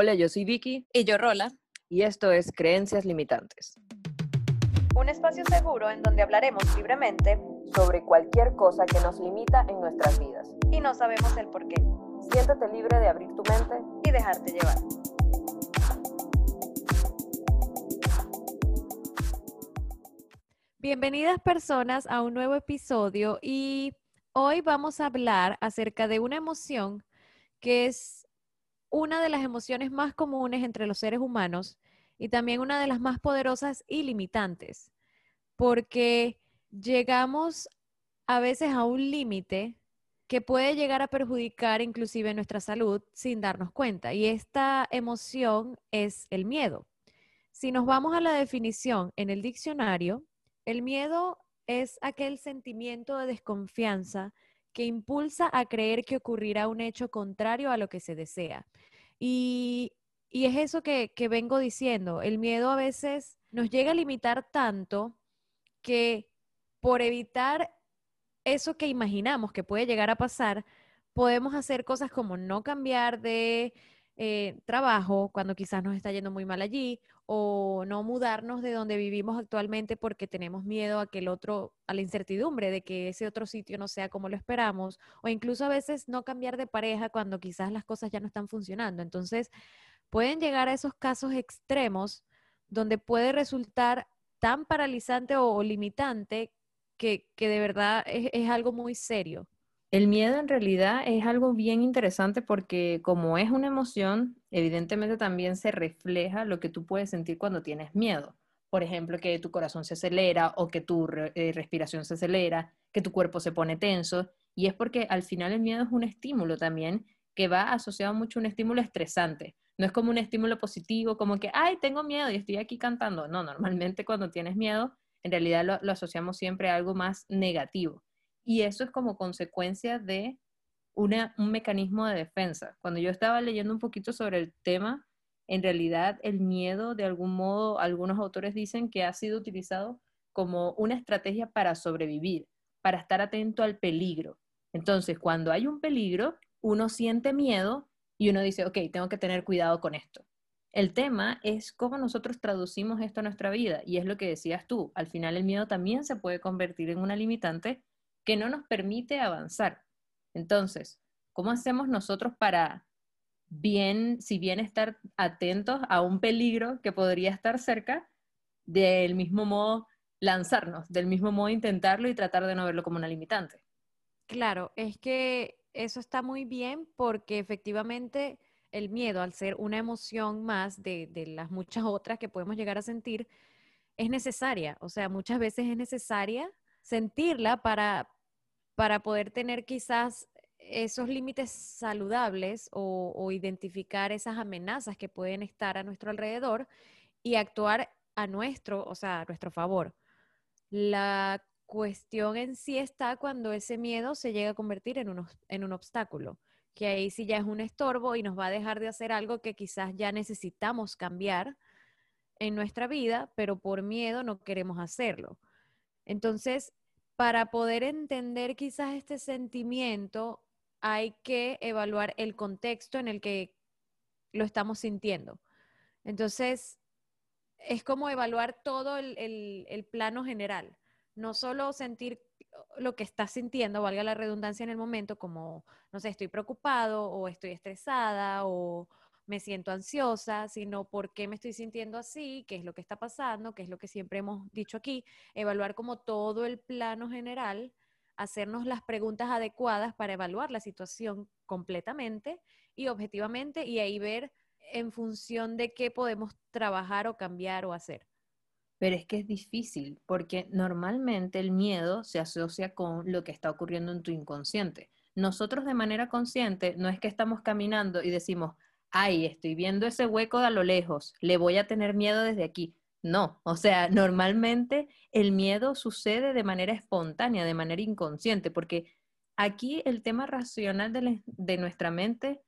Hola, yo soy Vicky. Y yo Rola. Y esto es Creencias Limitantes. Un espacio seguro en donde hablaremos libremente sobre cualquier cosa que nos limita en nuestras vidas. Y no sabemos el por qué. Siéntate libre de abrir tu mente y dejarte llevar. Bienvenidas personas a un nuevo episodio y hoy vamos a hablar acerca de una emoción que es una de las emociones más comunes entre los seres humanos y también una de las más poderosas y limitantes, porque llegamos a veces a un límite que puede llegar a perjudicar inclusive nuestra salud sin darnos cuenta. Y esta emoción es el miedo. Si nos vamos a la definición en el diccionario, el miedo es aquel sentimiento de desconfianza que impulsa a creer que ocurrirá un hecho contrario a lo que se desea. Y, es eso que, que vengo diciendo. El miedo a veces nos llega a limitar tanto que por evitar eso que imaginamos que puede llegar a pasar, podemos hacer cosas como no cambiar de eh, trabajo cuando quizás nos está yendo muy mal allí o no mudarnos de donde vivimos actualmente porque tenemos miedo a que el otro, a la incertidumbre de que ese otro sitio no sea como lo esperamos o incluso a veces no cambiar de pareja cuando quizás las cosas ya no están funcionando. Entonces, pueden llegar a esos casos extremos donde puede resultar tan paralizante o, limitante que, de verdad es algo muy serio. El miedo en realidad es algo bien interesante porque como es una emoción, evidentemente también se refleja lo que tú puedes sentir cuando tienes miedo. Por ejemplo, que tu corazón se acelera o que tu eh, respiración se acelera, que tu cuerpo se pone tenso. Y es porque al final el miedo es un estímulo también que va asociado mucho a un estímulo estresante. No es como un estímulo positivo, como que, ay, tengo miedo y estoy aquí cantando. No, normalmente cuando tienes miedo, en realidad lo, lo asociamos siempre a algo más negativo. Y eso es como consecuencia de un mecanismo de defensa. Cuando yo estaba leyendo un poquito sobre el tema, en realidad el miedo, de algún modo, algunos autores dicen que ha sido utilizado como una estrategia para sobrevivir, para estar atento al peligro. Entonces, cuando hay un peligro, uno siente miedo y uno dice, ok, tengo que tener cuidado con esto. El tema es cómo nosotros traducimos esto a nuestra vida y es lo que decías tú. Al final el miedo también se puede convertir en una limitante que no nos permite avanzar. Entonces, ¿cómo hacemos nosotros para bien, si bien estar atentos a un peligro que podría estar cerca, del mismo modo lanzarnos, del mismo modo intentarlo y tratar de no verlo como una limitante? Claro, es que eso está muy bien porque efectivamente el miedo, al ser una emoción más de, de, las muchas otras que podemos llegar a sentir, es necesaria. O sea, muchas veces es necesaria sentirla para, para poder tener quizás esos límites saludables o, identificar esas amenazas que pueden estar a nuestro alrededor y actuar a nuestro, o sea, a nuestro favor. La cuestión en sí está cuando ese miedo se llega a convertir en un, en un obstáculo, que ahí sí ya es un estorbo y nos va a dejar de hacer algo que quizás ya necesitamos cambiar en nuestra vida, pero por miedo no queremos hacerlo. Entonces, para poder entender quizás este sentimiento, hay que evaluar el contexto en el que lo estamos sintiendo. Entonces, es como evaluar todo el, plano general, no solo sentir lo que estás sintiendo, valga la redundancia en el momento, como, no sé, estoy preocupado o estoy estresada o me siento ansiosa, sino por qué me estoy sintiendo así, qué es lo que está pasando, qué es lo que siempre hemos dicho aquí, evaluar como todo el plano general, hacernos las preguntas adecuadas para evaluar la situación completamente y objetivamente y ahí ver en función de qué podemos trabajar o cambiar o hacer. Pero es que es difícil porque normalmente el miedo se asocia con lo que está ocurriendo en tu inconsciente. Nosotros de manera consciente no es que estamos caminando y decimos, ay, estoy viendo ese hueco de a lo lejos, le voy a tener miedo desde aquí. No, o sea, normalmente el miedo sucede de manera espontánea, de manera inconsciente, porque aquí el tema racional de, nuestra mente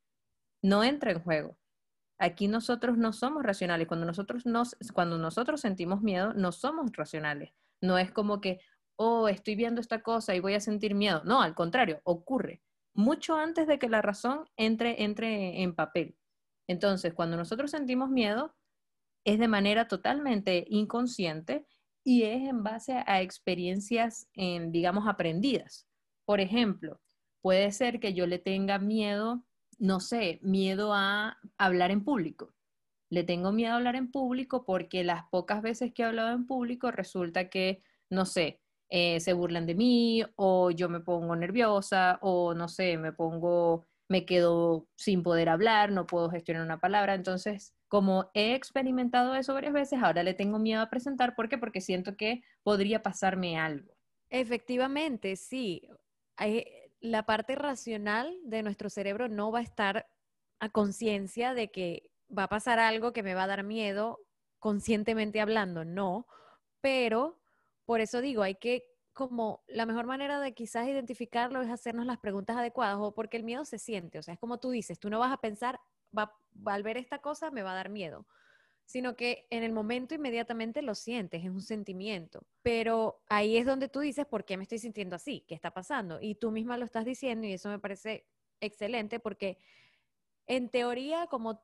no entra en juego. Aquí nosotros no somos racionales. Cuando nosotros, nos, cuando nosotros sentimos miedo, no somos racionales. No es como que, oh, estoy viendo esta cosa y voy a sentir miedo. No, al contrario, ocurre mucho antes de que la razón entre, entre en papel. Entonces, cuando nosotros sentimos miedo, es de manera totalmente inconsciente y es en base a experiencias, digamos, aprendidas. Por ejemplo, puede ser que yo le tenga miedo, no sé, miedo a hablar en público. Le tengo miedo a hablar en público porque las pocas veces que he hablado en público resulta que, no sé, eh, se burlan de mí o yo me pongo nerviosa o no sé, me pongo, me quedo sin poder hablar, no puedo gestionar una palabra. Entonces, como he experimentado eso varias veces, ahora le tengo miedo a presentar. ¿Por qué? Porque siento que podría pasarme algo. Efectivamente, sí. la parte racional de nuestro cerebro no va a estar a conciencia de que va a pasar algo que me va a dar miedo conscientemente hablando, no, pero por eso digo, hay que como la mejor manera de quizás identificarlo es hacernos las preguntas adecuadas o porque el miedo se siente, o sea, es como tú dices, tú no vas a pensar, va, al ver esta cosa me va a dar miedo, sino que en el momento inmediatamente lo sientes, es un sentimiento, pero ahí es donde tú dices, ¿por qué me estoy sintiendo así? ¿Qué está pasando? Y tú misma lo estás diciendo y eso me parece excelente porque en teoría, como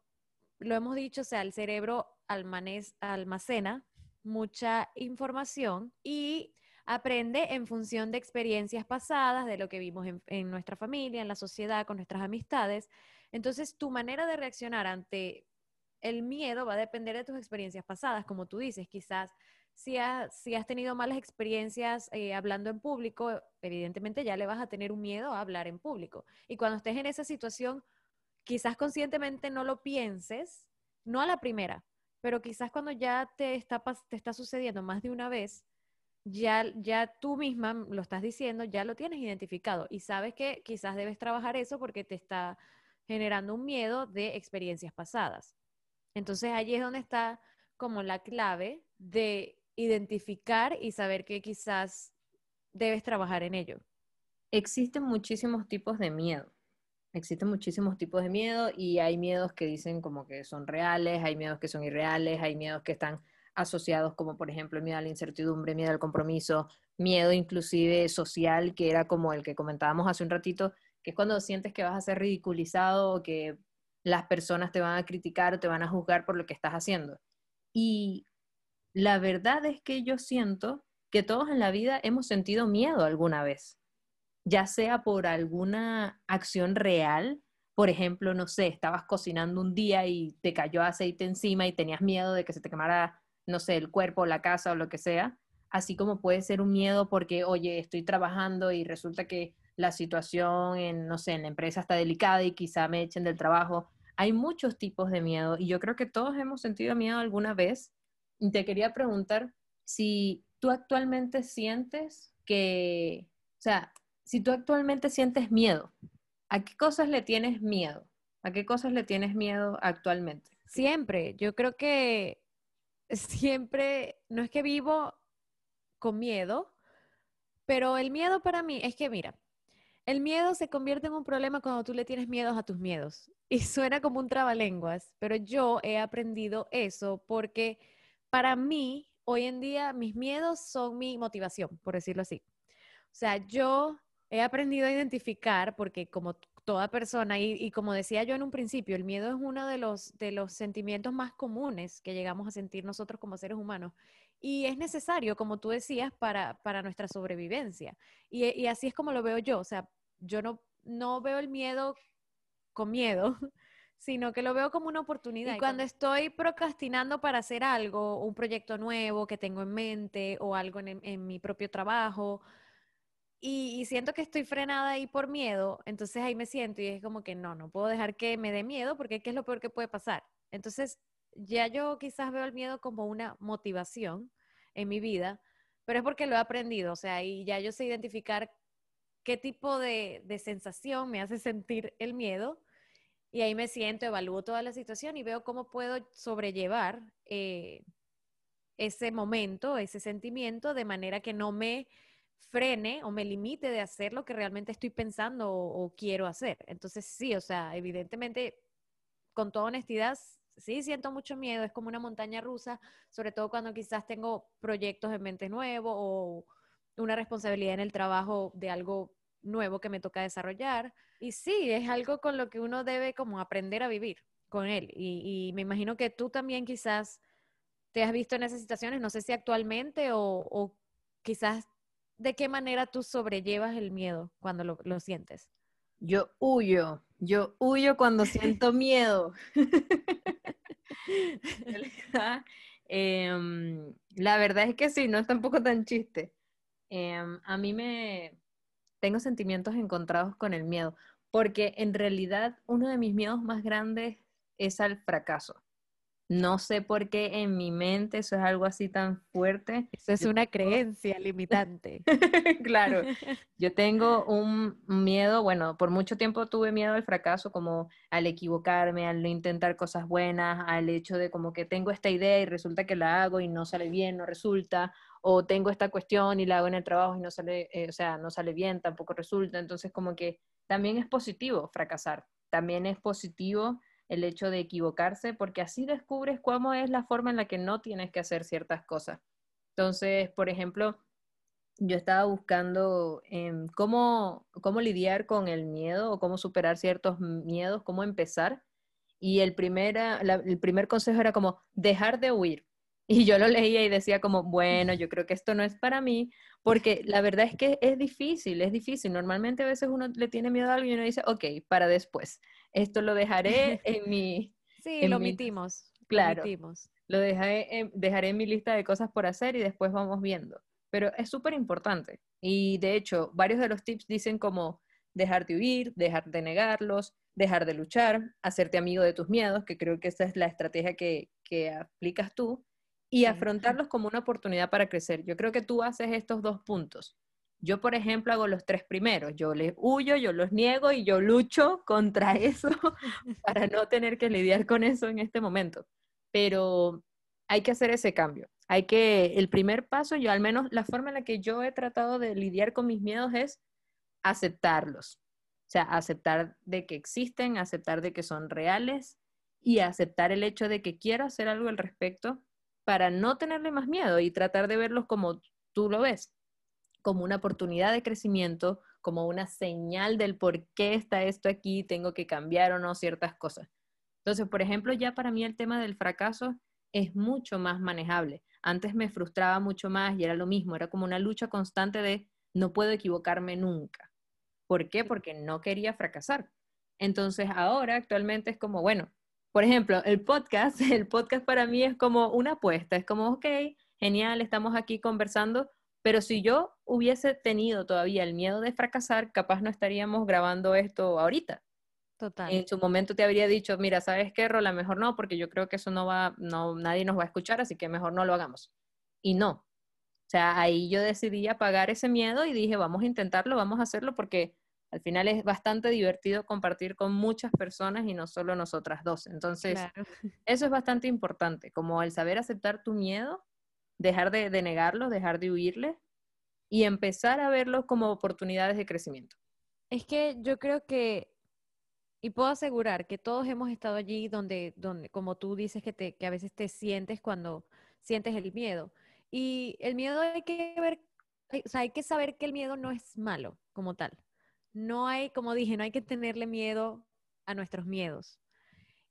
lo hemos dicho, sea, el cerebro almacena mucha información y aprende en función de experiencias pasadas, de lo que vimos en, nuestra familia, en la sociedad, con nuestras amistades. Entonces, tu manera de reaccionar ante el miedo va a depender de tus experiencias pasadas, como tú dices, quizás si, si has tenido malas experiencias eh, hablando en público, evidentemente ya le vas a tener un miedo a hablar en público. Y cuando estés en esa situación, quizás conscientemente no lo pienses, no a la primera, pero quizás cuando ya te está, te está sucediendo más de una vez, ya, ya tú misma lo estás diciendo, ya lo tienes identificado y sabes que quizás debes trabajar eso porque te está generando un miedo de experiencias pasadas. Entonces allí es donde está como la clave de identificar y saber que quizás debes trabajar en ello. Existen muchísimos tipos de miedo. Existen muchísimos tipos de miedo y hay miedos que dicen como que son reales, hay miedos que son irreales, hay miedos que están asociados como por ejemplo miedo a la incertidumbre, miedo al compromiso, miedo inclusive social, que era como el que comentábamos hace un ratito, que es cuando sientes que vas a ser ridiculizado o que las personas te van a criticar o te van a juzgar por lo que estás haciendo. Y la verdad es que yo siento que todos en la vida hemos sentido miedo alguna vez ya sea por alguna acción real, por ejemplo, no sé, estabas cocinando un día y te cayó aceite encima y tenías miedo de que se te quemara, no sé, el cuerpo, la casa o lo que sea, así como puede ser un miedo porque, oye, estoy trabajando y resulta que la situación en, no sé, en la empresa está delicada y quizá me echen del trabajo. Hay muchos tipos de miedo y yo creo que todos hemos sentido miedo alguna vez. Y te quería preguntar si tú actualmente sientes que, o sea, si tú actualmente sientes miedo, ¿a qué cosas le tienes miedo? ¿A qué cosas le tienes miedo actualmente? Siempre, yo creo que siempre, no es que vivo con miedo, pero el miedo para mí es que, mira, el miedo se convierte en un problema cuando tú le tienes miedo a tus miedos. Y suena como un trabalenguas, pero yo he aprendido eso porque para mí, hoy en día, mis miedos son mi motivación, por decirlo así. O sea, yo he aprendido a identificar, porque como toda persona, y, como decía yo en un principio, el miedo es uno de los, de los sentimientos más comunes que llegamos a sentir nosotros como seres humanos. Y es necesario, como tú decías, para, nuestra sobrevivencia. Y, así es como lo veo yo. O sea, yo no, no veo el miedo con miedo, sino que lo veo como una oportunidad. Y cuando estoy procrastinando para hacer algo, un proyecto nuevo que tengo en mente o algo en, en mi propio trabajo, y, siento que estoy frenada ahí por miedo, entonces ahí me siento y es como que no, no puedo dejar que me dé miedo porque ¿qué es lo peor que puede pasar? Entonces ya yo quizás veo el miedo como una motivación en mi vida, pero es porque lo he aprendido, o sea, y ya yo sé identificar qué tipo de, sensación me hace sentir el miedo y ahí me siento, evalúo toda la situación y veo cómo puedo sobrellevar eh, ese momento, ese sentimiento de manera que no me frene o me limite de hacer lo que realmente estoy pensando o, quiero hacer. Entonces, sí, o sea, evidentemente, con toda honestidad, sí siento mucho miedo, es como una montaña rusa, sobre todo cuando quizás tengo proyectos en mente nuevos o una responsabilidad en el trabajo de algo nuevo que me toca desarrollar. Y sí, es algo con lo que uno debe como aprender a vivir con él. Y, me imagino que tú también quizás te has visto en esas situaciones, no sé si actualmente o, quizás de qué manera tú sobrellevas el miedo cuando lo, lo sientes. Yo huyo, yo huyo cuando siento miedo. Em, la verdad es que sí, no es tampoco tan chiste. Em, a mí me tengo sentimientos encontrados con el miedo, porque en realidad uno de mis miedos más grandes es al fracaso. No sé por qué en mi mente eso es algo así tan fuerte. Eso es una creencia limitante. claro, yo tengo un miedo, bueno, por mucho tiempo tuve miedo al fracaso, como al equivocarme, al intentar cosas buenas, al hecho de como que tengo esta idea y resulta que la hago y no sale bien, no resulta, o tengo esta cuestión y la hago en el trabajo y no sale, eh, o sea, no sale bien, tampoco resulta. Entonces como que también es positivo fracasar, también es positivo el hecho de equivocarse, porque así descubres cómo es la forma en la que no tienes que hacer ciertas cosas. Entonces, por ejemplo, yo estaba buscando em, cómo, cómo lidiar con el miedo o cómo superar ciertos miedos, cómo empezar. Y el, primera, el primer consejo era como dejar de huir. Y yo lo leía y decía como, bueno, yo creo que esto no es para mí, porque la verdad es que es difícil, es difícil. Normalmente a veces uno le tiene miedo a algo y uno dice, ok, para después. Esto lo dejaré en mi... Sí, lo omitimos. Claro. Lo, dejaré en, dejaré en mi lista de cosas por hacer y después vamos viendo. Pero es súper importante. Y de hecho, varios de los tips dicen como dejar de huir, dejar de negarlos, dejar de luchar, hacerte amigo de tus miedos, que creo que esa es la estrategia que, que aplicas tú y afrontarlos como una oportunidad para crecer. Yo creo que tú haces estos dos puntos. Yo, por ejemplo, hago los tres primeros. Yo les huyo, yo los niego y yo lucho contra eso para no tener que lidiar con eso en este momento. Pero hay que hacer ese cambio. Hay que, el primer paso, yo al menos la forma en la que yo he tratado de lidiar con mis miedos es aceptarlos. O sea, aceptar de que existen, aceptar de que son reales y aceptar el hecho de que quiero hacer algo al respecto para no tenerle más miedo y tratar de verlos como tú lo ves, como una oportunidad de crecimiento, como una señal del por qué está esto aquí, tengo que cambiar o no ciertas cosas. Entonces, por ejemplo, ya para mí el tema del fracaso es mucho más manejable. Antes me frustraba mucho más y era lo mismo, era como una lucha constante de no puedo equivocarme nunca. ¿Por qué? Porque no quería fracasar. Entonces, ahora actualmente es como, bueno, por ejemplo, el podcast, el podcast para mí es como una apuesta, es como, ok, genial, estamos aquí conversando, pero si yo hubiese tenido todavía el miedo de fracasar, capaz no estaríamos grabando esto ahorita. Total. En su momento te habría dicho, mira, ¿sabes qué, Rola? Mejor no, porque yo creo que eso no va, no, nadie nos va a escuchar, así que mejor no lo hagamos. Y no. O sea, ahí yo decidí apagar ese miedo y dije, vamos a intentarlo, vamos a hacerlo porque al final es bastante divertido compartir con muchas personas y no solo nosotras dos. Entonces, eso es bastante importante, como el saber aceptar tu miedo, dejar de, negarlo, dejar de huirle y empezar a verlo como oportunidades de crecimiento. Es que yo creo que, y puedo asegurar que todos hemos estado allí donde, donde como tú dices, que, te, que a veces te sientes cuando sientes el miedo. Y el miedo hay que ver, o sea, hay que saber que el miedo no es malo como tal no hay, como dije, no hay que tenerle miedo a nuestros miedos.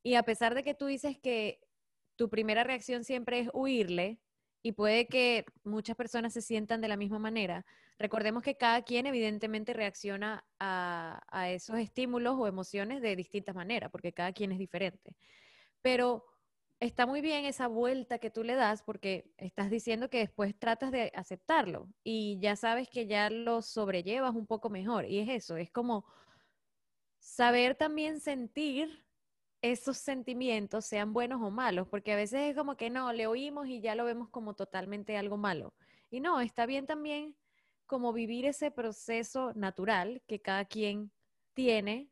Y a pesar de que tú dices que tu primera reacción siempre es huirle, y puede que muchas personas se sientan de la misma manera, recordemos que cada quien evidentemente reacciona a, esos estímulos o emociones de distintas maneras, porque cada quien es diferente. Pero está muy bien esa vuelta que tú le das porque estás diciendo que después tratas de aceptarlo y ya sabes que ya lo sobrellevas un poco mejor. Y es eso, es como saber también sentir esos sentimientos, sean buenos o malos, porque a veces es como que no, le oímos y ya lo vemos como totalmente algo malo. Y no, está bien también como vivir ese proceso natural que cada quien tiene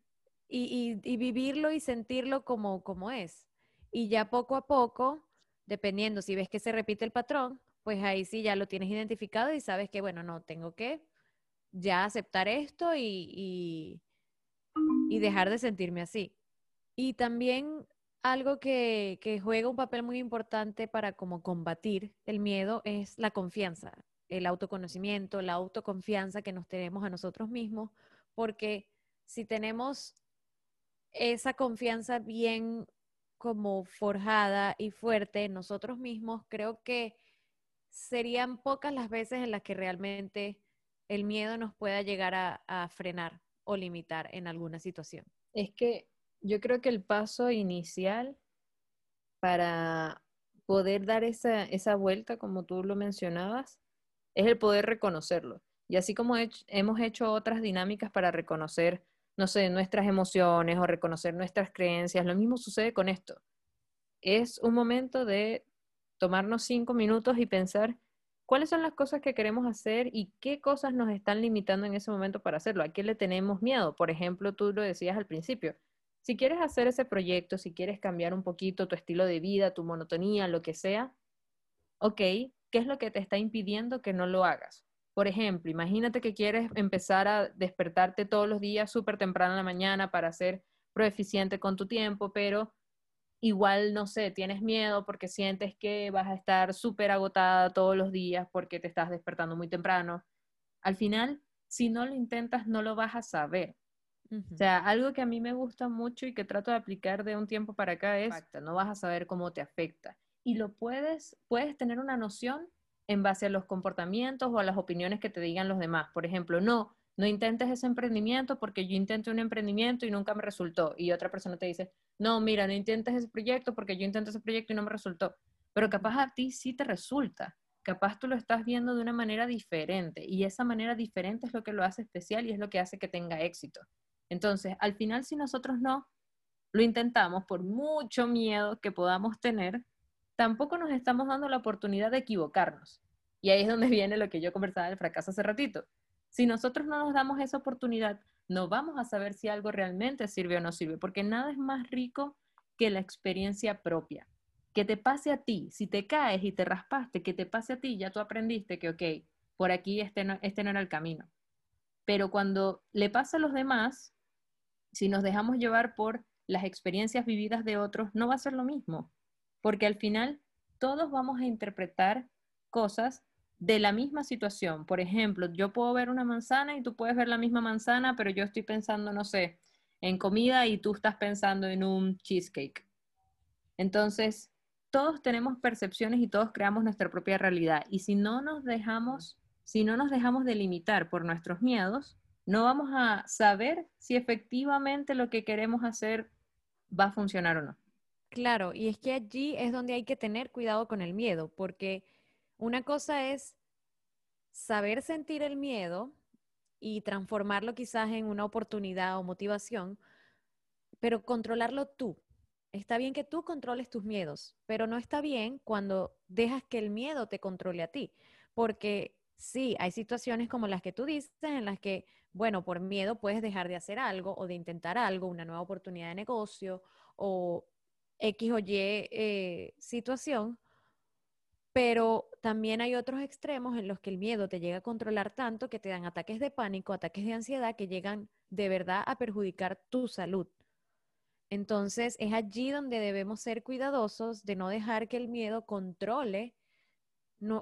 y, vivirlo y sentirlo como, como es. Y ya poco a poco, dependiendo si ves que se repite el patrón, pues ahí sí ya lo tienes identificado y sabes que, bueno, no, tengo que ya aceptar esto y, y, dejar de sentirme así. Y también algo que, juega un papel muy importante para como combatir el miedo es la confianza, el autoconocimiento, la autoconfianza que nos tenemos a nosotros mismos, porque si tenemos esa confianza bien como forjada y fuerte en nosotros mismos, creo que serían pocas las veces en las que realmente el miedo nos pueda llegar a, frenar o limitar en alguna situación. Es que yo creo que el paso inicial para poder dar esa, esa vuelta, como tú lo mencionabas, es el poder reconocerlo. Y así como hemos hecho otras dinámicas para reconocer, no sé, nuestras emociones o reconocer nuestras creencias, lo mismo sucede con esto. Es un momento de tomarnos cinco minutos y pensar cuáles son las cosas que queremos hacer y qué cosas nos están limitando en ese momento para hacerlo. ¿A qué le tenemos miedo? Por ejemplo, tú lo decías al principio. Si quieres hacer ese proyecto, si quieres cambiar un poquito tu estilo de vida, tu monotonía, lo que sea, ok, ¿qué es lo que te está impidiendo que no lo hagas? Por ejemplo, imagínate que quieres empezar a despertarte todos los días súper temprano en la mañana para ser proeficiente con tu tiempo, pero igual, no sé, tienes miedo porque sientes que vas a estar súper agotada todos los días porque te estás despertando muy temprano. Al final, si no lo intentas, no lo vas a saber. O sea, algo que a mí me gusta mucho y que trato de aplicar de un tiempo para acá es, no vas a saber cómo te afecta. Y lo puedes, puedes tener una noción en base a los comportamientos o a las opiniones que te digan los demás. Por ejemplo, no, no intentes ese emprendimiento porque yo intenté un emprendimiento y nunca me resultó. Y otra persona te dice, no, mira, no intentes ese proyecto porque yo intenté ese proyecto y no me resultó. Pero capaz a ti sí te resulta. Capaz tú lo estás viendo de una manera diferente y esa manera diferente es lo que lo hace especial y es lo que hace que tenga éxito. Entonces, al final, si nosotros no lo intentamos por mucho miedo que podamos tener, tampoco nos estamos dando la oportunidad de equivocarnos. Y ahí es donde viene lo que yo conversaba del fracaso hace ratito. Si nosotros no nos damos esa oportunidad, no vamos a saber si algo realmente sirve o no sirve, porque nada es más rico que la experiencia propia. Que te pase a ti, si te caes y te raspaste, que te pase a ti, ya tú aprendiste que, ok, por aquí este no, este no era el camino. Pero cuando le pasa a los demás, si nos dejamos llevar por las experiencias vividas de otros, no va a ser lo mismo, porque al final todos vamos a interpretar cosas de la misma situación. Por ejemplo, yo puedo ver una manzana y tú puedes ver la misma manzana, pero yo estoy pensando, no sé, en comida y tú estás pensando en un cheesecake. Entonces, todos tenemos percepciones y todos creamos nuestra propia realidad. Y si no nos dejamos, si no nos dejamos delimitar por nuestros miedos, no vamos a saber si efectivamente lo que queremos hacer va a funcionar o no. Claro, y es que allí es donde hay que tener cuidado con el miedo, porque una cosa es saber sentir el miedo y transformarlo quizás en una oportunidad o motivación, pero controlarlo tú. Está bien que tú controles tus miedos, pero no está bien cuando dejas que el miedo te controle a ti, porque sí, hay situaciones como las que tú dices en las que, bueno, por miedo puedes dejar de hacer algo o de intentar algo, una nueva oportunidad de negocio o X o Y eh, situación, pero también hay otros extremos en los que el miedo te llega a controlar tanto que te dan ataques de pánico, ataques de ansiedad que llegan de verdad a perjudicar tu salud. Entonces es allí donde debemos ser cuidadosos de no dejar que el miedo controle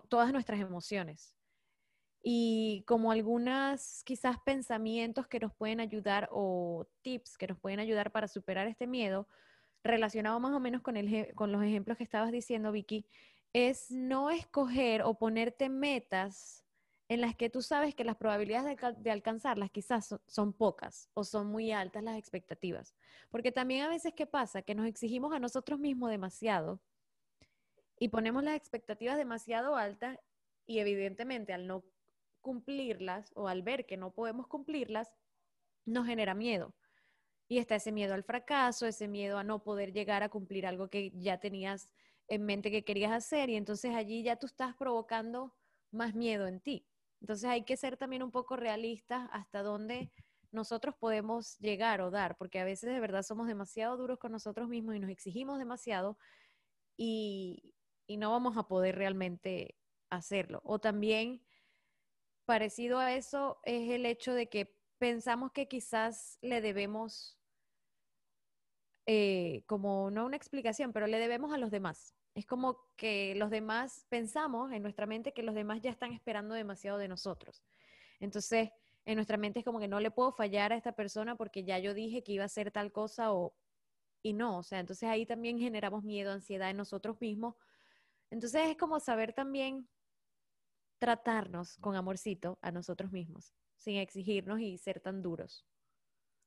todas nuestras emociones. Y como algunas quizás pensamientos que nos pueden ayudar o tips que nos pueden ayudar para superar este miedo, relacionado más o menos con, el, con los ejemplos que estabas diciendo, Vicky, es no escoger o ponerte metas en las que tú sabes que las probabilidades de, alcanzarlas quizás son, pocas o son muy altas las expectativas. Porque también a veces, ¿qué pasa? Que nos exigimos a nosotros mismos demasiado y ponemos las expectativas demasiado altas y evidentemente al no cumplirlas o al ver que no podemos cumplirlas, nos genera miedo. Y está ese miedo al fracaso, ese miedo a no poder llegar a cumplir algo que ya tenías en mente que querías hacer y entonces allí ya tú estás provocando más miedo en ti. Entonces hay que ser también un poco realistas hasta dónde nosotros podemos llegar o dar, porque a veces de verdad somos demasiado duros con nosotros mismos y nos exigimos demasiado y, y no vamos a poder realmente hacerlo. O también parecido a eso es el hecho de que pensamos que quizás le debemos, eh, como no una explicación, pero le debemos a los demás. Es como que los demás pensamos en nuestra mente que los demás ya están esperando demasiado de nosotros. Entonces, en nuestra mente es como que no le puedo fallar a esta persona porque ya yo dije que iba a hacer tal cosa o y no, o sea, entonces ahí también generamos miedo, ansiedad en nosotros mismos. Entonces es como saber también tratarnos con amorcito a nosotros mismos, sin exigirnos y ser tan duros.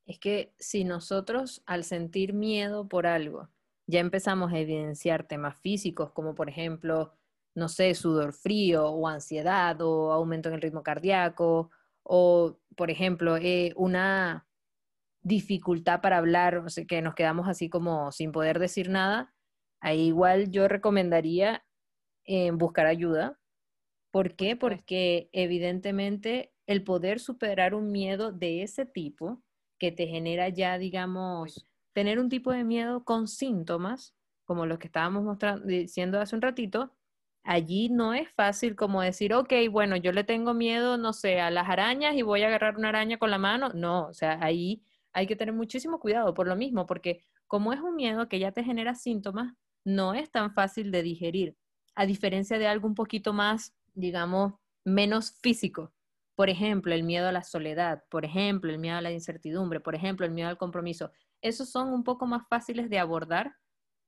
Es que si nosotros al sentir miedo por algo, ya empezamos a evidenciar temas físicos, como por ejemplo, no sé, sudor frío o ansiedad o aumento en el ritmo cardíaco, o por ejemplo, eh, una dificultad para hablar, o que nos quedamos así como sin poder decir nada, ahí igual yo recomendaría eh, buscar ayuda. ¿Por qué? Porque evidentemente el poder superar un miedo de ese tipo que te genera ya, digamos, tener un tipo de miedo con síntomas, como los que estábamos mostrando, diciendo hace un ratito, allí no es fácil como decir, ok, bueno, yo le tengo miedo, no sé, a las arañas y voy a agarrar una araña con la mano. No, o sea, ahí hay que tener muchísimo cuidado por lo mismo, porque como es un miedo que ya te genera síntomas, no es tan fácil de digerir, a diferencia de algo un poquito más, digamos, menos físico. Por ejemplo, el miedo a la soledad, por ejemplo, el miedo a la incertidumbre, por ejemplo, el miedo al compromiso. Esos son un poco más fáciles de abordar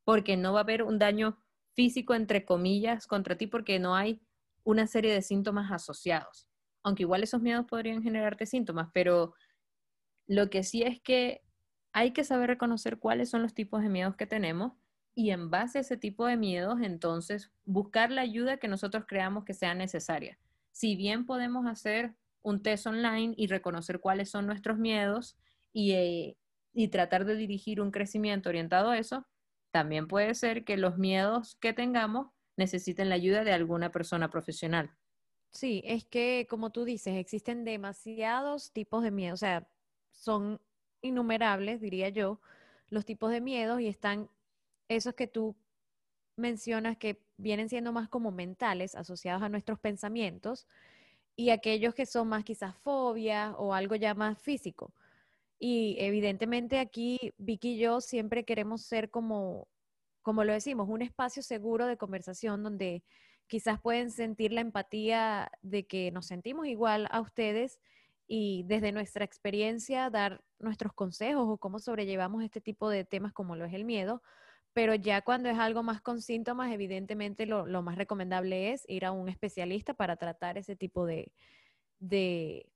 porque no va a haber un daño físico, entre comillas, contra ti porque no hay una serie de síntomas asociados. Aunque igual esos miedos podrían generarte síntomas, pero lo que sí es que hay que saber reconocer cuáles son los tipos de miedos que tenemos y en base a ese tipo de miedos, entonces buscar la ayuda que nosotros creamos que sea necesaria. Si bien podemos hacer un test online y reconocer cuáles son nuestros miedos y, eh, y tratar de dirigir un crecimiento orientado a eso, también puede ser que los miedos que tengamos necesiten la ayuda de alguna persona profesional. Sí, es que como tú dices, existen demasiados tipos de miedo, o sea, son innumerables, diría yo, los tipos de miedos y están esos que tú mencionas que vienen siendo más como mentales, asociados a nuestros pensamientos, y aquellos que son más quizás fobias o algo ya más físico. Y evidentemente aquí Vicky y yo siempre queremos ser como, como lo decimos, un espacio seguro de conversación donde quizás pueden sentir la empatía de que nos sentimos igual a ustedes y desde nuestra experiencia dar nuestros consejos o cómo sobrellevamos este tipo de temas como lo es el miedo. Pero ya cuando es algo más con síntomas, evidentemente lo, más recomendable es ir a un especialista para tratar ese tipo de, de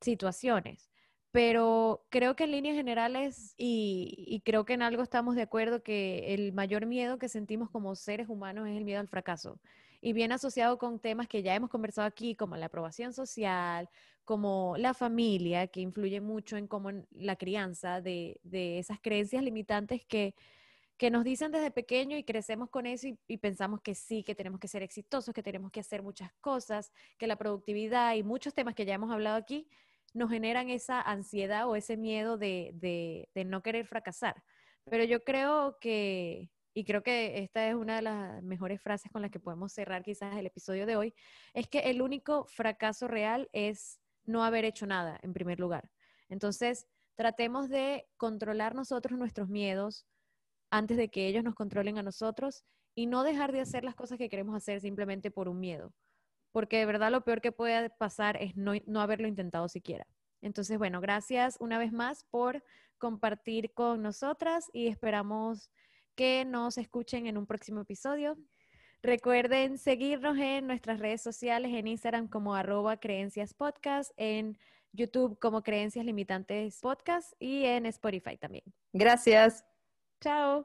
situaciones. Pero creo que en líneas generales, y, y, creo que en algo estamos de acuerdo, que el mayor miedo que sentimos como seres humanos es el miedo al fracaso. Y bien asociado con temas que ya hemos conversado aquí, como la aprobación social, como la familia, que influye mucho en cómo la crianza de, esas creencias limitantes que, que, nos dicen desde pequeño y crecemos con eso y, pensamos que sí, que tenemos que ser exitosos, que tenemos que hacer muchas cosas, que la productividad y muchos temas que ya hemos hablado aquí nos generan esa ansiedad o ese miedo de, de, no querer fracasar. Pero yo creo que, y creo que esta es una de las mejores frases con las que podemos cerrar quizás el episodio de hoy, es que el único fracaso real es no haber hecho nada, en primer lugar. Entonces, tratemos de controlar nosotros nuestros miedos antes de que ellos nos controlen a nosotros y no dejar de hacer las cosas que queremos hacer simplemente por un miedo. Porque de verdad lo peor que puede pasar es no, no haberlo intentado siquiera. Entonces, bueno, gracias una vez más por compartir con nosotras y esperamos que nos escuchen en un próximo episodio. Recuerden seguirnos en nuestras redes sociales, en Instagram como arroba creencias podcast, en YouTube como creencias limitantes podcast y en Spotify también. Gracias. Chao.